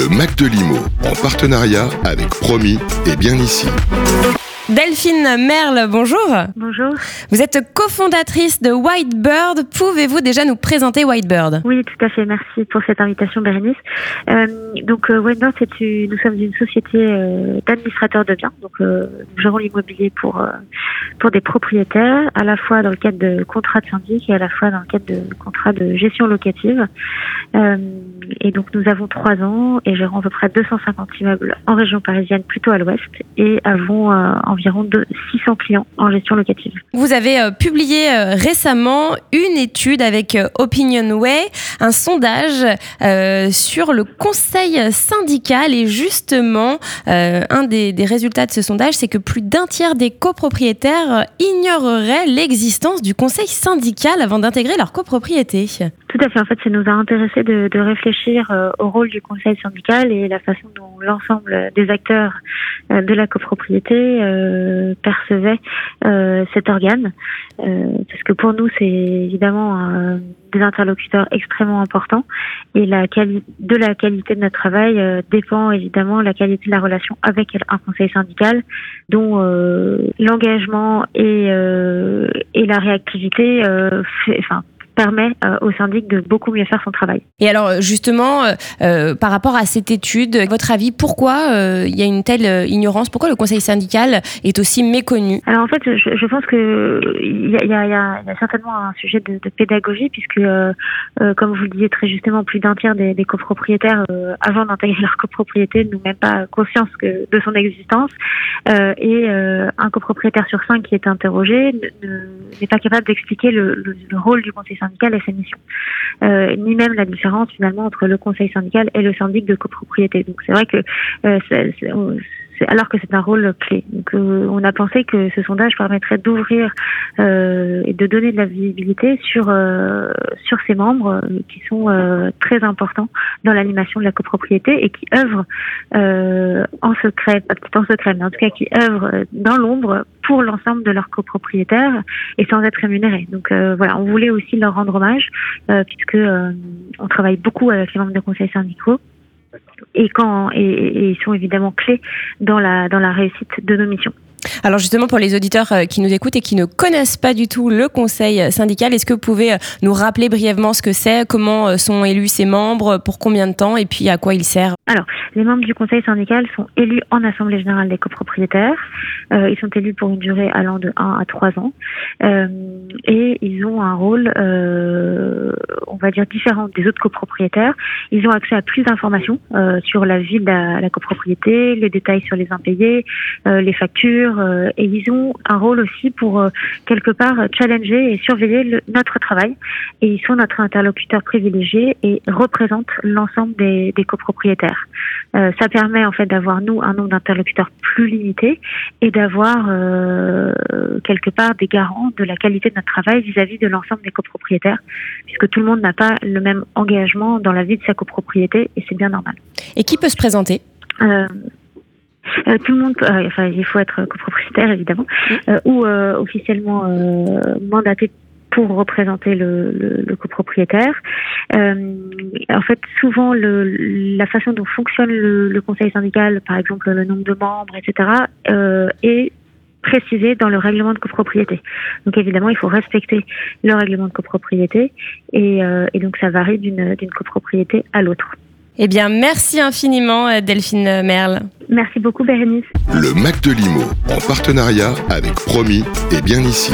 Le Mac de Limo, en partenariat avec Promis et Bien Ici. Delphine Merle, bonjour. Bonjour. Vous êtes cofondatrice de Whitebird. Pouvez-vous déjà nous présenter Whitebird? Oui, tout à fait. Merci pour cette invitation, Bérénice. Euh, donc, euh, Whitebird, c'est une, nous sommes une société euh, d'administrateurs de biens. Donc, euh, nous gérons l'immobilier pour pour des propriétaires, à la fois dans le cadre de contrats de syndic et à la fois dans le cadre de contrats de gestion locative. Et donc, nous avons trois ans et gérons à peu près 250 immeubles en région parisienne, plutôt à l'ouest, et avons euh, environ de 600 clients en gestion locative. Vous avez euh, publié euh, récemment une étude avec euh, Opinionway, un sondage sur le conseil syndical et justement, un des, des résultats de ce sondage, c'est que plus d'un tiers des copropriétaires ignoreraient l'existence du conseil syndical avant d'intégrer leur copropriété. Tout à fait. En fait, ça nous a intéressé de, de réfléchir euh, au rôle du conseil syndical et la façon dont l'ensemble des acteurs euh, de la copropriété euh, percevaient euh, cet organe. Euh, parce que pour nous, c'est évidemment euh, des interlocuteurs extrêmement importants et la de la qualité de notre travail dépend évidemment la qualité de la relation avec un conseil syndical dont l'engagement et, et la réactivité fait- enfin, permet euh, au syndic de beaucoup mieux faire son travail. Et alors justement, euh, euh, par rapport à cette étude, votre avis, pourquoi il y a une telle ignorance? Pourquoi le conseil syndical est aussi méconnu? Alors en fait, je, je pense que il y a, il y, a, il y a- il y a certainement un sujet de, de pédagogie puisque, comme vous le disiez très justement, plus d'un tiers des, des copropriétaires, avant d'intégrer leur copropriété, n'ont même pas conscience que, de son existence. Euh, et euh, un copropriétaire sur cinq qui est interrogé ne- ne- n'est pas capable d'expliquer le, le- le rôle du conseil syndical et ses missions, euh, ni même la différence finalement entre le conseil syndical et le syndic de copropriété. Donc c'est vrai que euh, alors que c'est un rôle clé. Donc, euh, on a pensé que ce sondage permettrait d'ouvrir euh, et de donner de la visibilité sur euh, sur ces membres euh, qui sont euh, très importants dans l'animation de la copropriété et qui œuvrent euh, en secret, en secret, mais en tout cas qui œuvrent dans l'ombre pour l'ensemble de leurs copropriétaires et sans être rémunérés. Donc voilà, on voulait aussi leur rendre hommage puisque on travaille beaucoup avec les membres de conseils syndicaux et quand et, et ils sont évidemment clés dans la dans la réussite de nos missions. Alors justement, pour les auditeurs euh, qui nous écoutent et qui ne connaissent pas du tout le conseil syndical, est-ce que vous pouvez euh, nous rappeler brièvement ce que c'est, comment euh, sont élus ses membres, pour combien de temps et puis à quoi il sert Les membres du conseil syndical sont élus en assemblée générale des copropriétaires. Euh, ils sont élus pour une durée allant de 1 à 3 ans. Euh, et ils ont un rôle, euh, on va dire, différent des autres copropriétaires. Ils ont accès à plus d'informations euh, sur la vie de la, copropriété, les détails sur les impayés, euh, les factures. Euh, et ils ont un rôle aussi pour, euh, quelque part, challenger et surveiller le- notre travail. Et ils sont notre interlocuteur privilégié et représentent l'ensemble des, des copropriétaires. Euh, ça permet en fait d'avoir nous un nombre d'interlocuteurs plus limité et d'avoir euh, quelque part des garants de la qualité de notre travail vis-à-vis de l'ensemble des copropriétaires, puisque tout le monde n'a pas le même engagement dans la vie de sa copropriété et c'est bien normal. Et qui peut se présenter? Euh, tout le monde, peut- euh, enfin, il faut être copropriétaire évidemment, euh, ou euh, officiellement euh, mandaté pour représenter le, le, le copropriétaire. Euh, en fait, souvent, le, la façon dont fonctionne le, le conseil syndical, par exemple le nombre de membres, etc., euh, est précisé dans le règlement de copropriété. Donc évidemment, il faut respecter le règlement de copropriété et, euh, et donc ça varie d'une d'une copropriété à l'autre. Eh bien, merci infiniment euh, Delphine Merle. Merci beaucoup, Bérénice. Le Mac de Limo, en partenariat avec Promis et Bien Ici.